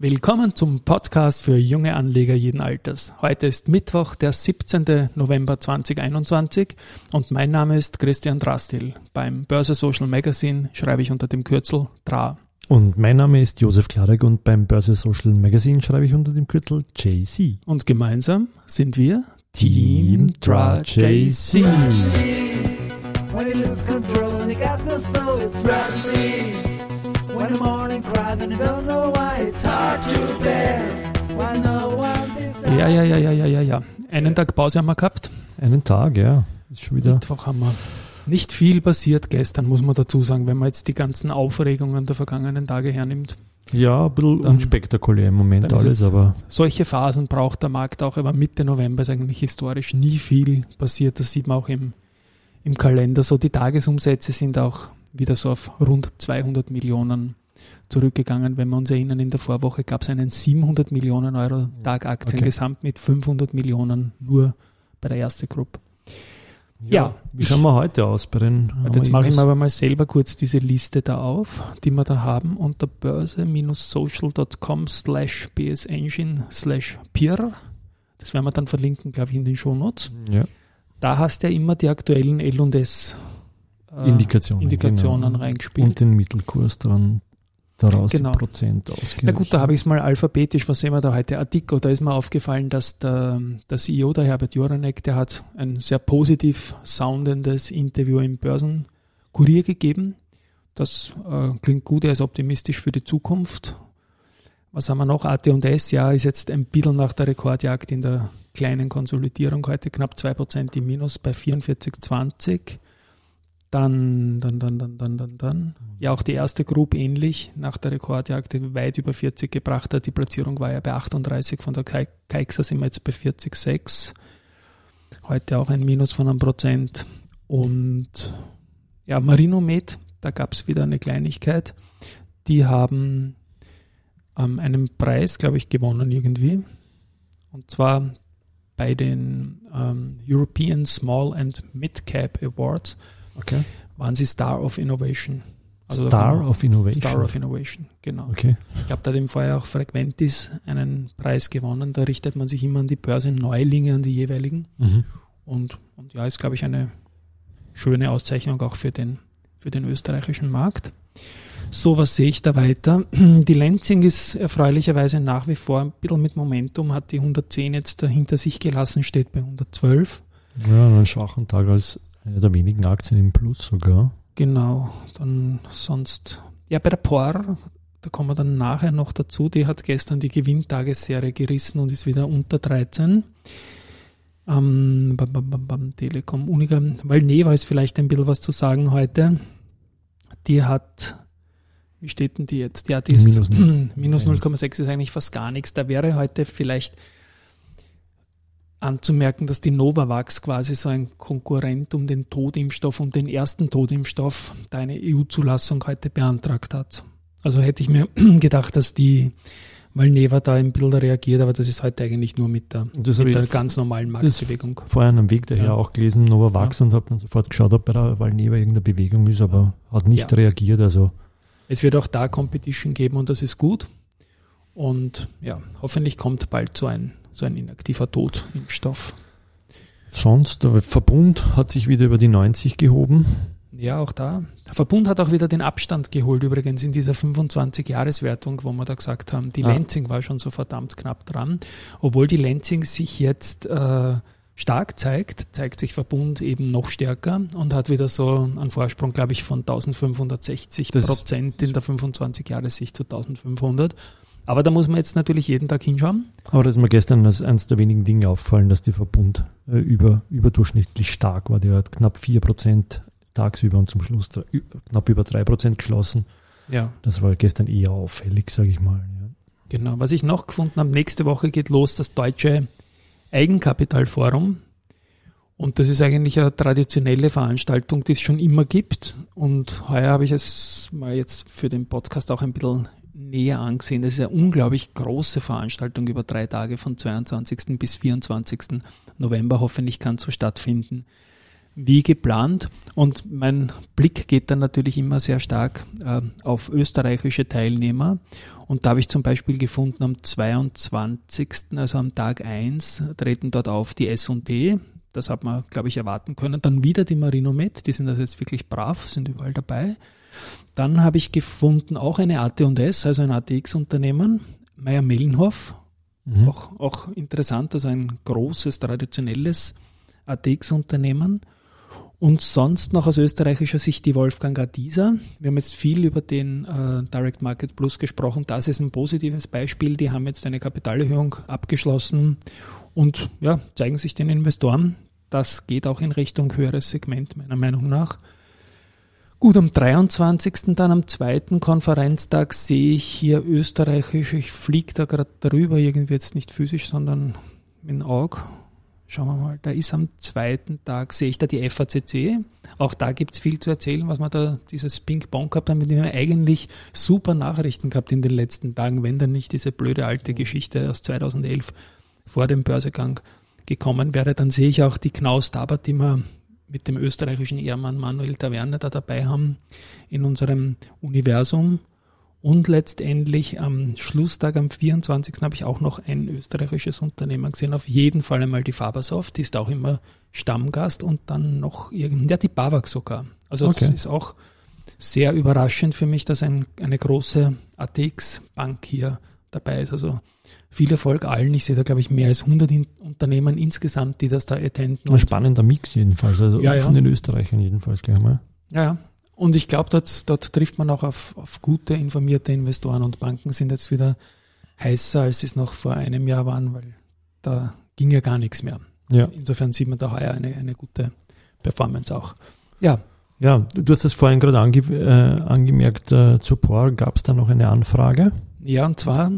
Willkommen zum Podcast für junge Anleger jeden Alters. Heute ist Mittwoch, der 17. November 2021 und mein Name ist Christian Drastil. Beim Börse Social Magazine schreibe ich unter dem Kürzel DRA. Und mein Name ist Josef Klarek und beim Börse Social Magazine schreibe ich unter dem Kürzel JC. Und gemeinsam sind wir Team DRA JC. When you lose When the morning cries and you don't know why, it's hard to bear. Why no one Ja, ja, ja, ja, ja, ja, ja. Einen Tag Pause haben wir gehabt. Einen Tag, ja. Ist schon wieder. Mittwoch haben wir. Nicht viel passiert gestern, muss man dazu sagen, wenn man jetzt die ganzen Aufregungen der vergangenen Tage hernimmt. Ja, ein bisschen dann, unspektakulär im Moment alles, aber. Solche Phasen braucht der Markt auch, aber Mitte November ist eigentlich historisch nie viel passiert. Das sieht man auch im, im Kalender. So die Tagesumsätze sind auch wieder so auf rund 200 Millionen zurückgegangen. Wenn wir uns erinnern, in der Vorwoche gab es einen 700 Millionen Euro Tag Aktien okay. gesamt mit 500 Millionen nur bei der erste Group. Ja, ja, wie schauen wir heute aus bei den? Jetzt mache ich mir aber mal selber kurz diese Liste da auf, die wir da haben unter börse-social.com slash bsengine slash peer. Das werden wir dann verlinken, glaube ich, in den Shownotes. Ja. Da hast du ja immer die aktuellen L&S äh, Indikationen, Indikationen genau. reingespielt. Und den Mittelkurs dran daraus genau. Prozent ausgehen. Na gut, da habe ich es mal alphabetisch, was sehen wir da heute? Adiko, da ist mir aufgefallen, dass der, der CEO, der Herbert Joranek, der hat ein sehr positiv soundendes Interview im Börsenkurier gegeben. Das äh, klingt gut, er ist optimistisch für die Zukunft. Was haben wir noch? AT&S, ja, ist jetzt ein bisschen nach der Rekordjagd in der kleinen Konsolidierung heute knapp 2% im Minus bei 44,20. Dann, dann, dann, dann, dann, dann, dann. Ja, auch die erste Group ähnlich nach der Rekordjagd weit über 40 gebracht hat. Die Platzierung war ja bei 38 von der Kaixa sind wir jetzt bei 40,6. Heute auch ein Minus von einem Prozent. Und ja, Marinomed, da gab es wieder eine Kleinigkeit. Die haben ähm, einen Preis, glaube ich, gewonnen irgendwie. Und zwar bei den ähm, European Small and Mid Cap Awards Okay. Waren sie Star of Innovation. Also Star of Innovation. Star of Innovation, genau. Okay. Ich glaube, da hat im Vorjahr auch Frequentis einen Preis gewonnen. Da richtet man sich immer an die Börse Neulinge, an die jeweiligen. Mhm. Und, und ja, ist, glaube ich, eine schöne Auszeichnung auch für den, für den österreichischen Markt. So, was sehe ich da weiter? Die Lenzing ist erfreulicherweise nach wie vor ein bisschen mit Momentum, hat die 110 jetzt hinter sich gelassen, steht bei 112. Ja, einen schwachen Tag als eine der wenigen Aktien im Plus sogar. Genau, dann sonst, ja, bei der POR, da kommen wir dann nachher noch dazu, die hat gestern die Gewinntagesserie gerissen und ist wieder unter 13. Ähm, bam, bam, bam, Telekom, Unica, weil Neva ist vielleicht ein bisschen was zu sagen heute. Die hat, wie steht denn die jetzt? Ja, die ist minus 0,6 ist eigentlich fast gar nichts. Da wäre heute vielleicht anzumerken, dass die Novavax quasi so ein Konkurrent um den Todimpfstoff, um den ersten Todimpfstoff, da eine EU-Zulassung heute beantragt hat. Also hätte ich mir gedacht, dass die Valneva da ein bisschen reagiert, aber das ist heute eigentlich nur mit der, mit der ganz normalen Marktbewegung. Vorher am Weg daher ja. auch gelesen, Novavax ja. und habe dann sofort geschaut, ob bei der Valneva irgendeine Bewegung ist, aber hat nicht ja. reagiert. Also es wird auch da Competition geben und das ist gut. Und ja, hoffentlich kommt bald so ein so ein inaktiver Totimpfstoff. Sonst, der Verbund hat sich wieder über die 90 gehoben. Ja, auch da. Der Verbund hat auch wieder den Abstand geholt, übrigens in dieser 25-Jahres-Wertung, wo wir da gesagt haben, die ah. Lenzing war schon so verdammt knapp dran. Obwohl die Lenzing sich jetzt äh, stark zeigt, zeigt sich Verbund eben noch stärker und hat wieder so einen Vorsprung, glaube ich, von 1560 das Prozent in der 25-Jahres-Sicht zu 1500. Aber da muss man jetzt natürlich jeden Tag hinschauen. Aber das ist mir gestern als eines der wenigen Dinge aufgefallen, dass die Verbund äh, über, überdurchschnittlich stark war. Die hat knapp 4% tagsüber und zum Schluss knapp über 3% geschlossen. Ja. Das war gestern eher auffällig, sage ich mal. Ja. Genau. Was ich noch gefunden habe, nächste Woche geht los das deutsche Eigenkapitalforum. Und das ist eigentlich eine traditionelle Veranstaltung, die es schon immer gibt. Und heuer habe ich es mal jetzt für den Podcast auch ein bisschen näher angesehen. Das ist eine unglaublich große Veranstaltung über drei Tage von 22. bis 24. November. Hoffentlich kann so stattfinden. wie geplant. Und mein Blick geht dann natürlich immer sehr stark äh, auf österreichische Teilnehmer. Und da habe ich zum Beispiel gefunden, am 22., also am Tag 1, treten dort auf die S&D. Das hat man, glaube ich, erwarten können. Dann wieder die Marinomed, die sind also jetzt wirklich brav, sind überall dabei. Dann habe ich gefunden auch eine AT&S, also ein ATX-Unternehmen, Meier-Mellenhof, mhm. auch, auch interessant, also ein großes, traditionelles ATX-Unternehmen. Und sonst noch aus österreichischer Sicht die Wolfgang Adisa. Wir haben jetzt viel über den äh, Direct Market Plus gesprochen. Das ist ein positives Beispiel. Die haben jetzt eine Kapitalerhöhung abgeschlossen und ja, zeigen sich den Investoren. Das geht auch in Richtung höheres Segment, meiner Meinung nach. Gut, am 23. dann am zweiten Konferenztag sehe ich hier österreichisch, ich fliege da gerade darüber, irgendwie jetzt nicht physisch, sondern mit dem Auge. Schauen wir mal, da ist am zweiten Tag, sehe ich da die FACC. Auch da gibt es viel zu erzählen, was wir da dieses Ping-Pong gehabt haben, mit dem wir eigentlich super Nachrichten gehabt in den letzten Tagen, wenn dann nicht diese blöde alte Geschichte aus 2011 vor dem Börsegang gekommen wäre. Dann sehe ich auch die Knaus Dabert, die wir mit dem österreichischen Ehrmann Manuel Taverne da dabei haben in unserem Universum. Und letztendlich am Schlusstag, am 24. habe ich auch noch ein österreichisches Unternehmen gesehen. Auf jeden Fall einmal die Fabersoft, die ist auch immer Stammgast und dann noch irgend, ja, die Bavak sogar. Also es ist auch sehr überraschend für mich, dass ein, eine große ATX-Bank hier dabei ist. Also viel Erfolg allen. Ich sehe da, glaube ich, mehr als 100 in Unternehmen insgesamt, die das da attenden. Ein spannender Mix jedenfalls, also ja, von ja. den Österreichern jedenfalls gleich mal. Ja, und ich glaube, dort, dort trifft man auch auf, auf gute, informierte Investoren und Banken sind jetzt wieder heißer, als sie es noch vor einem Jahr waren, weil da ging ja gar nichts mehr. Ja. Insofern sieht man da heuer eine, eine gute Performance auch. Ja. Ja, du hast es vorhin gerade ange, äh, angemerkt, äh, zur POR gab es da noch eine Anfrage. Ja, und zwar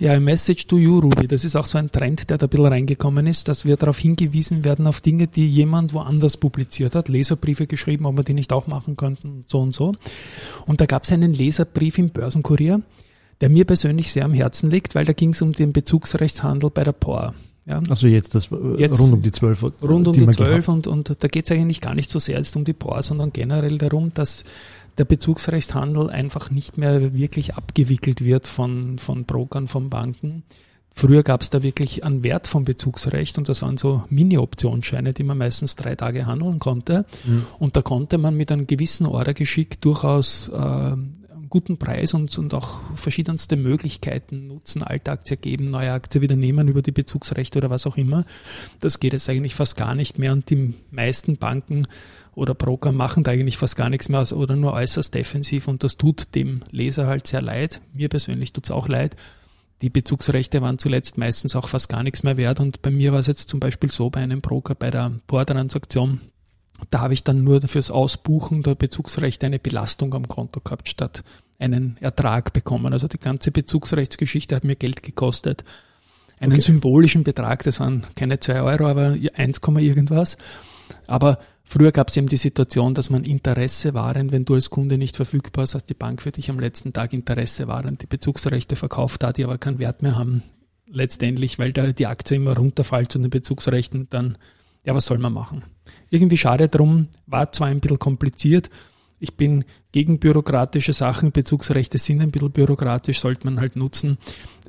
Ja, ein Message to you, Ruby. Das ist auch so ein Trend, der da ein bisschen reingekommen ist, dass wir darauf hingewiesen werden, auf Dinge, die jemand woanders publiziert hat, Leserbriefe geschrieben, ob wir die nicht auch machen könnten, so und so. Und da gab es einen Leserbrief im Börsenkurier, der mir persönlich sehr am Herzen liegt, weil da ging es um den Bezugsrechtshandel bei der POR. Ja. Also jetzt das äh, jetzt rund um die zwölf. Rund um die zwölf und, und da geht es eigentlich gar nicht so sehr jetzt um die POR, sondern generell darum, dass der Bezugsrechtshandel einfach nicht mehr wirklich abgewickelt wird von, von Brokern, von Banken. Früher gab es da wirklich einen Wert vom Bezugsrecht und das waren so Mini-Optionsscheine, die man meistens drei Tage handeln konnte. Mhm. Und da konnte man mit einem gewissen Ordergeschick durchaus äh, einen guten Preis und, und auch verschiedenste Möglichkeiten nutzen, alte Aktie geben, neue Aktie wieder nehmen über die Bezugsrechte oder was auch immer. Das geht jetzt eigentlich fast gar nicht mehr und die meisten Banken oder Broker machen da eigentlich fast gar nichts mehr aus oder nur äußerst defensiv und das tut dem Leser halt sehr leid. Mir persönlich tut es auch leid. Die Bezugsrechte waren zuletzt meistens auch fast gar nichts mehr wert und bei mir war es jetzt zum Beispiel so bei einem Broker bei der Bohrtransaktion, da habe ich dann nur fürs Ausbuchen der Bezugsrechte eine Belastung am Konto gehabt, statt einen Ertrag bekommen. Also die ganze Bezugsrechtsgeschichte hat mir Geld gekostet. Einen okay. symbolischen Betrag, das waren keine zwei Euro, aber 1, irgendwas. Aber Früher gab es eben die Situation, dass man Interesse waren, wenn du als Kunde nicht verfügbar warst, dass die Bank für dich am letzten Tag Interesse waren, die Bezugsrechte verkauft hat, die aber keinen Wert mehr haben. Letztendlich, weil da die Aktie immer runterfällt zu den Bezugsrechten, dann, ja, was soll man machen? Irgendwie schade drum, war zwar ein bisschen kompliziert, ich bin gegen bürokratische Sachen, Bezugsrechte sind ein bisschen bürokratisch, sollte man halt nutzen.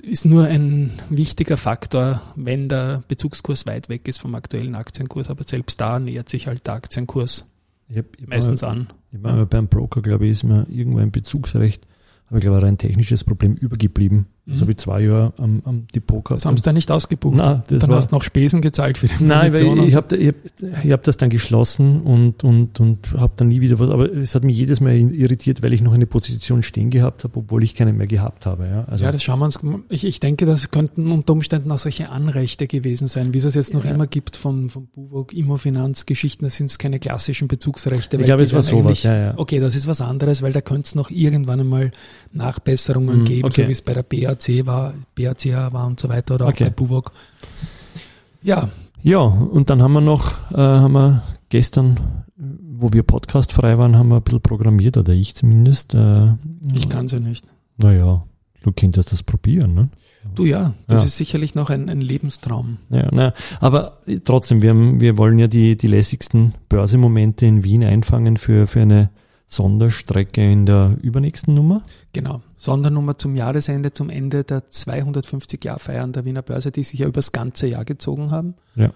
Ist nur ein wichtiger Faktor, wenn der Bezugskurs weit weg ist vom aktuellen Aktienkurs, aber selbst da nähert sich halt der Aktienkurs ich hab, ich meistens mal, an. Ich meine, beim Broker, glaube ich, ist mir irgendwo ein Bezugsrecht aber ich glaube, ein technisches Problem übergeblieben. Mhm. Das habe ich zwei Jahre am, am Depot gehabt. Das haben sie da nicht ausgebucht. Nein, das dann war, hast du noch Spesen gezahlt für die Nein, weil ich, ich habe ich hab, ich hab das dann geschlossen und, und, und habe dann nie wieder was. Aber es hat mich jedes Mal irritiert, weil ich noch eine Position stehen gehabt habe, obwohl ich keine mehr gehabt habe. Ja, also ja das schauen wir uns. Ich, ich denke, das könnten unter Umständen auch solche Anrechte gewesen sein, wie es es jetzt noch ja. immer gibt von, von Buwog, Immofinanz-Geschichten. Das sind keine klassischen Bezugsrechte. Ich glaube, es war sowas. Ja, ja. Okay, das ist was anderes, weil da könnte es noch irgendwann einmal Nachbesserungen mhm, geben, okay. so wie es bei der BAC war, BAC war und so weiter oder okay. auch bei Buwok. Ja. Ja, und dann haben wir noch, äh, haben wir gestern, wo wir Podcast frei waren, haben wir ein bisschen programmiert, oder ich zumindest. Äh, ich kann es ja nicht. Naja, du könntest das probieren, ne? Du ja, das Ja. ist sicherlich noch ein, ein Lebenstraum. Ja, na, aber trotzdem, wir, haben, wir wollen ja die, die lässigsten Börsemomente in Wien einfangen für, für eine Sonderstrecke in der übernächsten Nummer. Genau. Sondernummer zum Jahresende, zum Ende der 250 Jahr Feiern der Wiener Börse, die sich ja übers ganze Jahr gezogen haben. Ja.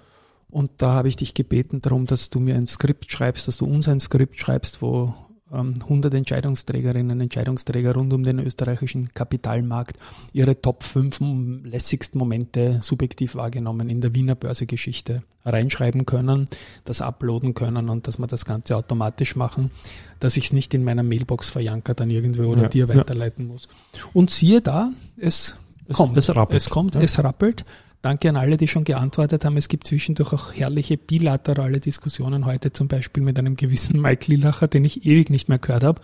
Und da habe ich dich gebeten darum, dass du mir ein Skript schreibst, dass du uns ein Skript schreibst, wo ähm, 100 Entscheidungsträgerinnen und Entscheidungsträger rund um den österreichischen Kapitalmarkt ihre Top 5 lässigsten Momente subjektiv wahrgenommen in der Wiener Börsegeschichte reinschreiben können, das uploaden können und dass wir das Ganze automatisch machen, dass ich es nicht in meiner Mailbox verjanker dann irgendwo oder Ja, dir ja. weiterleiten muss. Und siehe da, es Es- kommt. es rappelt. Es kommt, Ja. es rappelt. Danke an alle, die schon geantwortet haben. Es gibt zwischendurch auch herrliche bilaterale Diskussionen heute, zum Beispiel mit einem gewissen Mike Lillacher, den ich ewig nicht mehr gehört habe.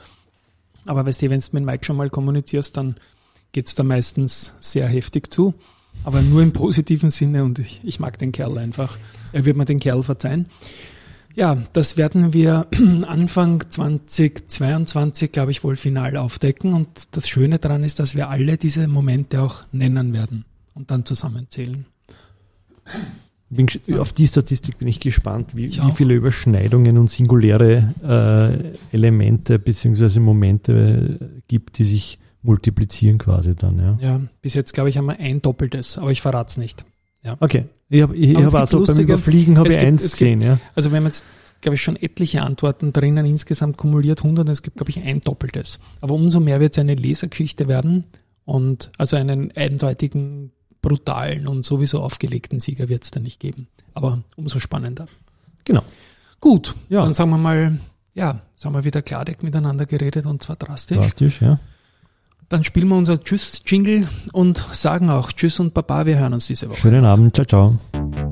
Aber weißt du, wenn du mit Mike schon mal kommunizierst, dann geht's da meistens sehr heftig zu. Aber nur im positiven Sinne und ich, ich mag den Kerl einfach. Er wird mir den Kerl verzeihen. Ja, das werden wir Anfang 2022, glaube ich, wohl final aufdecken. Und das Schöne daran ist, dass wir alle diese Momente auch nennen werden und dann zusammenzählen. Bin, auf die Statistik bin ich gespannt, wie, Ich wie viele Überschneidungen und singuläre äh, Elemente bzw. Momente äh, gibt, die sich multiplizieren quasi dann. Ja. Ja, bis jetzt, glaube ich, haben wir ein doppeltes, aber ich verrate es nicht. Okay, ich habe ich hab also beim lustige- Überfliegen habe ich gibt- eins es gibt- gesehen. Ja. Also wir haben jetzt, glaube ich, schon etliche Antworten drinnen, insgesamt kumuliert 100, es gibt, glaube ich, ein doppeltes. Aber umso mehr wird es eine Lesergeschichte werden und also einen eindeutigen, brutalen und sowieso aufgelegten Sieger wird es da nicht geben. Aber umso spannender. Genau. Gut, Ja. dann sagen wir mal, ja, haben wir wieder Klardeck miteinander geredet und zwar drastisch. Drastisch, ja. Dann spielen wir unser Tschüss-Jingle und sagen auch Tschüss und Baba, wir hören uns diese Woche. Schönen Abend, ciao, ciao.